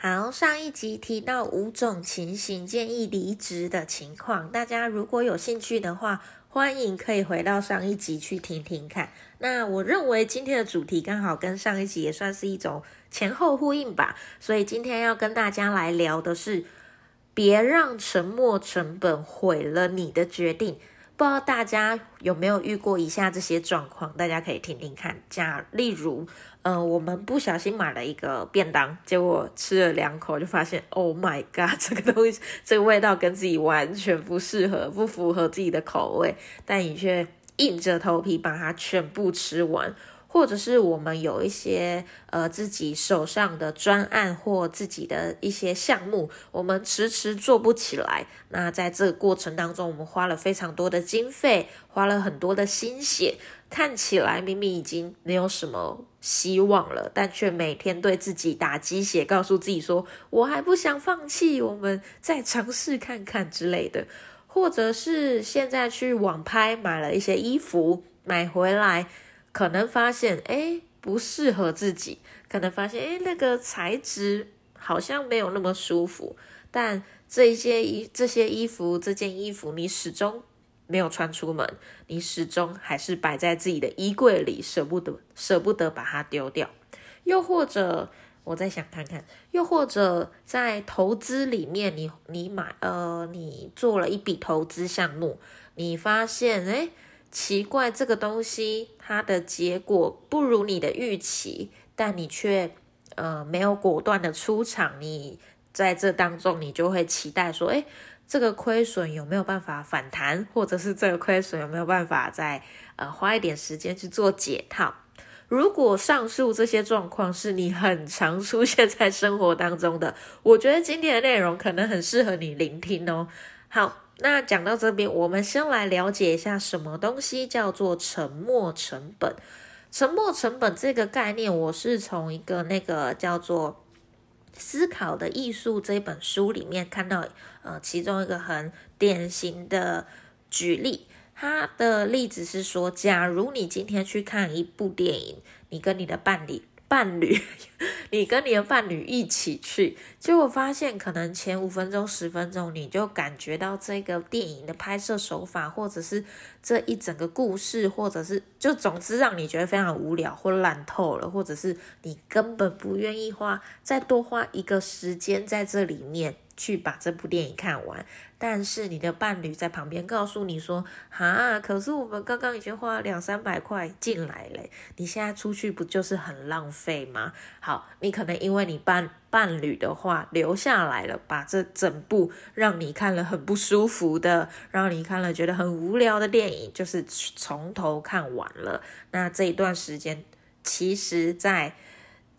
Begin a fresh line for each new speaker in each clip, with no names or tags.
好，上一集提到五种情形建议离职的情况，大家如果有兴趣的话，欢迎可以回到上一集去听听看。那我认为今天的主题刚好跟上一集也算是一种前后呼应吧，所以今天要跟大家来聊的是，别让沉没成本毁了你的决定。不知道大家有没有遇过以下这些状况？大家可以听听看。假例如，嗯，我们不小心买了一个便当，结果吃了两口就发现，Oh my god，这个东西，这个味道跟自己完全不适合，不符合自己的口味，但你却硬着头皮把它全部吃完。或者是我们有一些呃自己手上的专案或自己的一些项目，我们迟迟做不起来。那在这个过程当中，我们花了非常多的经费，花了很多的心血，看起来明明已经没有什么希望了，但却每天对自己打鸡血，告诉自己说：“我还不想放弃，我们再尝试看看之类的。”或者是现在去网拍买了一些衣服，买回来。可能发现哎不适合自己，可能发现哎那个材质好像没有那么舒服，但这些衣这些衣服这件衣服你始终没有穿出门，你始终还是摆在自己的衣柜里，舍不得舍不得把它丢掉。又或者我再想看看，又或者在投资里面，你你买呃你做了一笔投资项目，你发现哎。奇怪，这个东西它的结果不如你的预期，但你却呃没有果断的出场。你在这当中，你就会期待说，诶，这个亏损有没有办法反弹，或者是这个亏损有没有办法再呃花一点时间去做解套？如果上述这些状况是你很常出现在生活当中的，我觉得今天的内容可能很适合你聆听哦。好。那讲到这边，我们先来了解一下什么东西叫做沉没成本。沉没成本这个概念，我是从一个那个叫做《思考的艺术》这本书里面看到，呃，其中一个很典型的举例。他的例子是说，假如你今天去看一部电影，你跟你的伴侣。伴侣，你跟你的伴侣一起去，结果发现可能前五分钟、十分钟，你就感觉到这个电影的拍摄手法，或者是这一整个故事，或者是就总之让你觉得非常无聊或烂透了，或者是你根本不愿意花再多花一个时间在这里面。去把这部电影看完，但是你的伴侣在旁边告诉你说：“哈，可是我们刚刚已经花两三百块进来了，你现在出去不就是很浪费吗？”好，你可能因为你伴伴侣的话留下来了，把这整部让你看了很不舒服的，让你看了觉得很无聊的电影，就是从头看完了。那这一段时间，其实，在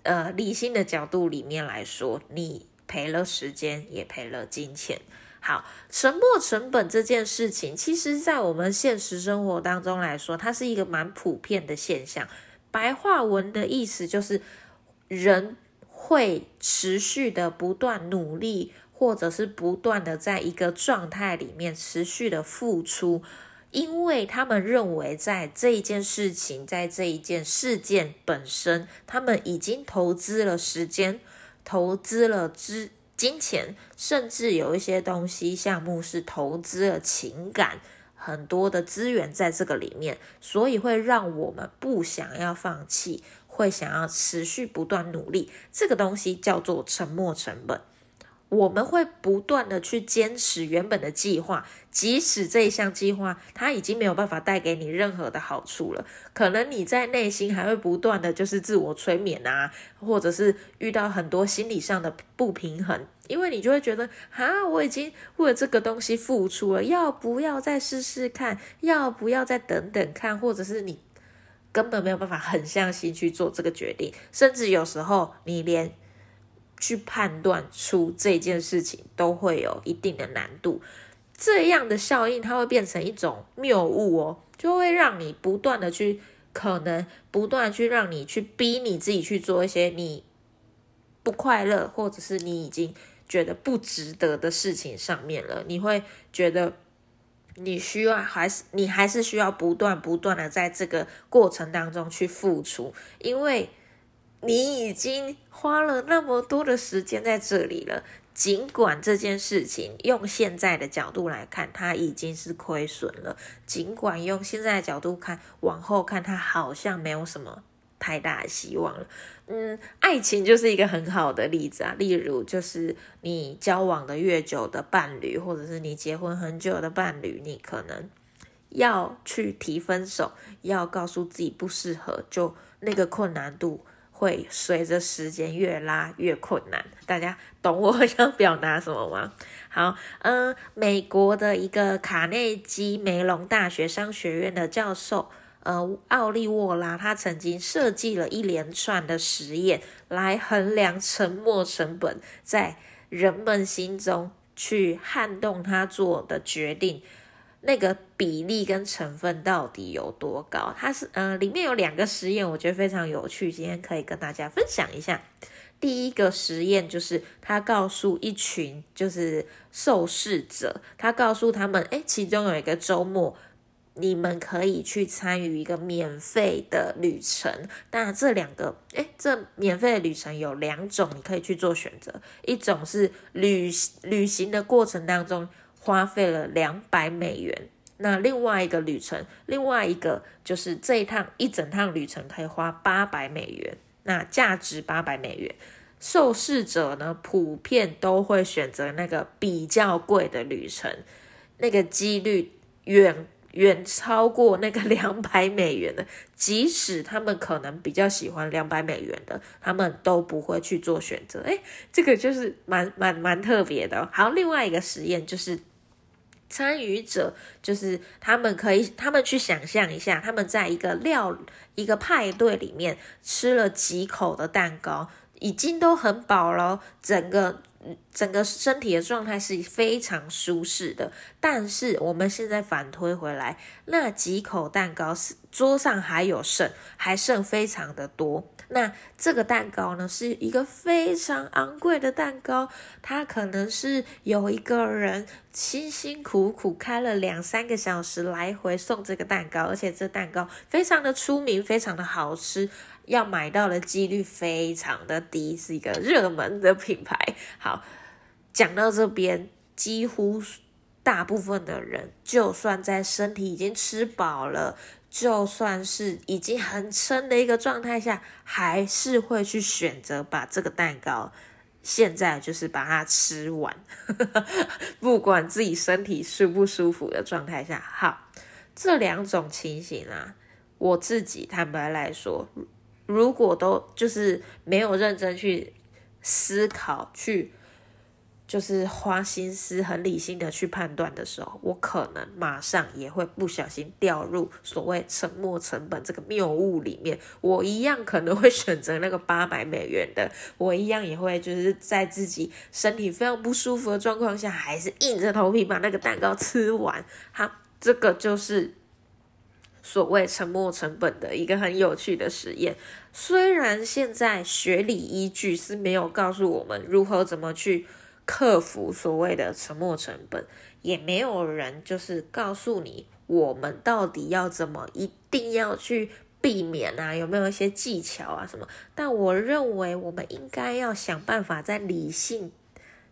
呃理性的角度里面来说，你。赔了时间，也赔了金钱。好，沉没成本这件事情，其实在我们现实生活当中来说，它是一个蛮普遍的现象。白话文的意思就是，人会持续的不断努力，或者是不断的在一个状态里面持续的付出，因为他们认为在这一件事情，在这一件事件本身，他们已经投资了时间。投资了资金钱，甚至有一些东西项目是投资了情感，很多的资源在这个里面，所以会让我们不想要放弃，会想要持续不断努力。这个东西叫做沉没成本。我们会不断的去坚持原本的计划，即使这一项计划它已经没有办法带给你任何的好处了，可能你在内心还会不断的就是自我催眠啊，或者是遇到很多心理上的不平衡，因为你就会觉得啊，我已经为了这个东西付出了，要不要再试试看？要不要再等等看？或者是你根本没有办法狠下心去做这个决定，甚至有时候你连。去判断出这件事情都会有一定的难度。这样的效应，它会变成一种谬误哦，就会让你不断的去，可能不断去让你去逼你自己去做一些你不快乐，或者是你已经觉得不值得的事情上面了。你会觉得你需要还是你还是需要不断不断的在这个过程当中去付出，因为。你已经花了那么多的时间在这里了，尽管这件事情用现在的角度来看，它已经是亏损了；尽管用现在的角度看，往后看它好像没有什么太大的希望了。嗯，爱情就是一个很好的例子啊。例如，就是你交往的越久的伴侣，或者是你结婚很久的伴侣，你可能要去提分手，要告诉自己不适合，就那个困难度。会随着时间越拉越困难，大家懂我 想表达什么吗？好，嗯，美国的一个卡内基梅隆大学商学院的教授，呃，奥利沃拉，他曾经设计了一连串的实验来衡量沉没成本在人们心中去撼动他做的决定。那个比例跟成分到底有多高？它是呃，里面有两个实验，我觉得非常有趣，今天可以跟大家分享一下。第一个实验就是他告诉一群就是受试者，他告诉他们，哎，其中有一个周末，你们可以去参与一个免费的旅程。那这两个，哎，这免费的旅程有两种，你可以去做选择。一种是旅旅行的过程当中。花费了两百美元，那另外一个旅程，另外一个就是这一趟一整趟旅程可以花八百美元，那价值八百美元，受试者呢普遍都会选择那个比较贵的旅程，那个几率远远超过那个 两百美元的，即使他们可能比较喜欢两百美元的，他们都不会去做选择。诶，这个就是蛮蛮蛮特别的。好，另外一个实验就是。参与者就是他们可以，他们去想象一下，他们在一个料一个派对里面吃了几口的蛋糕，已经都很饱了，整个整个身体的状态是非常舒适的。但是我们现在反推回来，那几口蛋糕是桌上还有剩，还剩非常的多。那这个蛋糕呢，是一个非常昂贵的蛋糕，它可能是有一个人辛辛苦苦开了两三个小时来回送这个蛋糕，而且这蛋糕非常的出名，非常的好吃，要买到的几率非常的低，是一个热门的品牌。好，讲到这边，几乎大部分的人，就算在身体已经吃饱了。就算是已经很撑的一个状态下，还是会去选择把这个蛋糕，现在就是把它吃完，不管自己身体舒不舒服的状态下。好，这两种情形啊，我自己坦白来说，如果都就是没有认真去思考去。就是花心思、很理性的去判断的时候，我可能马上也会不小心掉入所谓沉没成本这个谬误里面。我一样可能会选择那个 八百美元的，我一样也会就是在自己身体非常不舒服的状况下，还是硬着头皮把那个蛋糕吃完。好，这个就是所谓沉没成本的一个很有趣的实验。虽然现在学理依据是没有告诉我们如何怎么去。克服所谓的沉没成本，也没有人就是告诉你我们到底要怎么一定要去避免啊？有没有一些技巧啊什么？但我认为我们应该要想办法在理性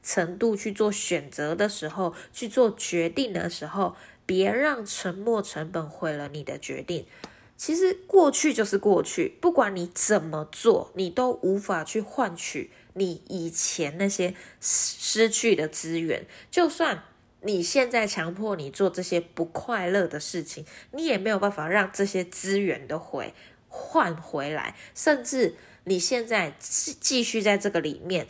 程度去做选择的时候，去做决定的时候，别让沉没成本毁了你的决定。其实过去就是过去，不管你怎么做，你都无法去换取。你以前那些失去的资源，就算你现在强迫你做这些不快乐的事情，你也没有办法让这些资源都回换回来。甚至你现在继续在这个里面，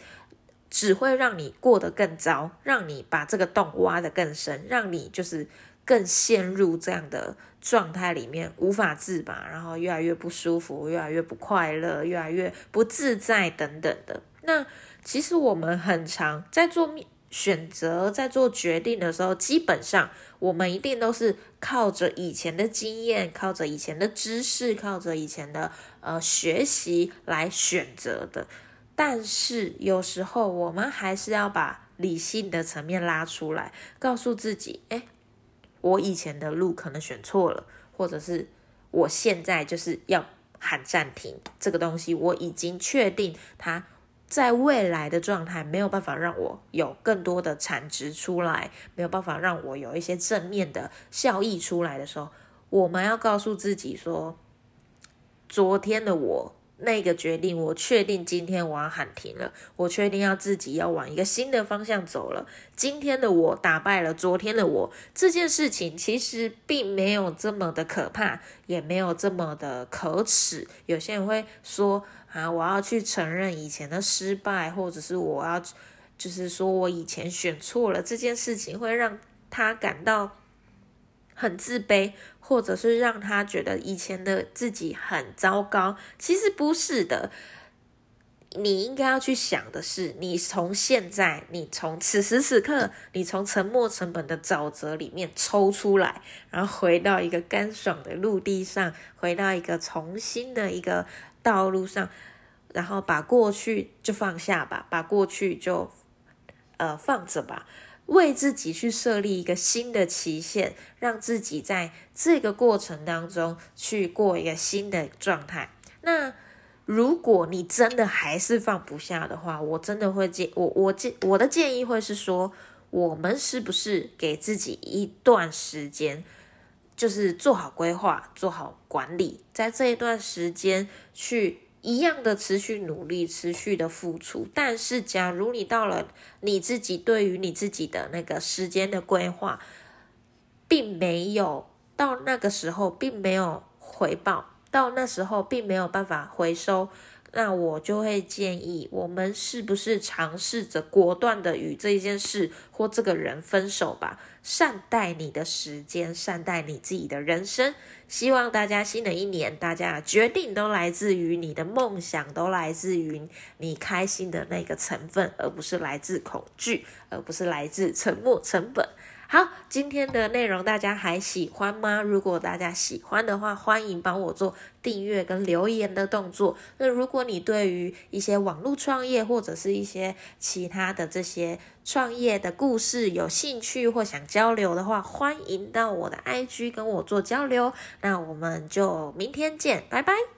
只会让你过得更糟，让你把这个洞挖得更深，让你就是更陷入这样的状态里面无法自拔，然后越来越不舒服，越来越不快乐，越来越不自在等等的。那其实我们很常在做选择、在做决定的时候，基本上我们一定都是靠着以前的经验、靠着以前的知识、靠着以前的呃学习来选择的。但是有时候我们还是要把理性的层面拉出来，告诉自己：哎，我以前的路可能选错了，或者是我现在就是要喊暂停这个东西，我已经确定它。在未来的状态没有办法让我有更多的产值出来，没有办法让我有一些正面的效益出来的时候，我们要告诉自己说：昨天的我那个决定，我确定今天我要喊停了，我确定要自己要往一个新的方向走了。今天的我打败了昨天的我，这件事情其实并没有这么的可怕，也没有这么的可耻。有些人会说。啊！我要去承认以前的失败，或者是我要，就是说我以前选错了这件事情，会让他感到很自卑，或者是让他觉得以前的自己很糟糕。其实不是的，你应该要去想的是，你从现在，你从此时此刻，你从沉没成本的沼泽里面抽出来，然后回到一个干爽的陆地上，回到一个重新的一个。道路上，然后把过去就放下吧，把过去就呃放着吧，为自己去设立一个新的期限，让自己在这个过程当中去过一个新的状态。那如果你真的还是放不下的话，我真的会建我我建我的建议会是说，我们是不是给自己一段时间？就是做好规划，做好管理，在这一段时间去一样的持续努力，持续的付出。但是，假如你到了你自己对于你自己的那个时间的规划，并没有到那个时候，并没有回报，到那时候并没有办法回收。那我就会建议，我们是不是尝试着果断的与这件事或这个人分手吧？善待你的时间，善待你自己的人生。希望大家新的一年，大家决定都来自于你的梦想，都来自于你开心的那个成分，而不是来自恐惧，而不是来自沉没成本。好，今天的内容大家还喜欢吗？如果大家喜欢的话，欢迎帮我做订阅跟留言的动作。那如果你对于一些网络创业或者是一些其他的这些创业的故事有兴趣或想交流的话，欢迎到我的 IG 跟我做交流。那我们就明天见，拜拜。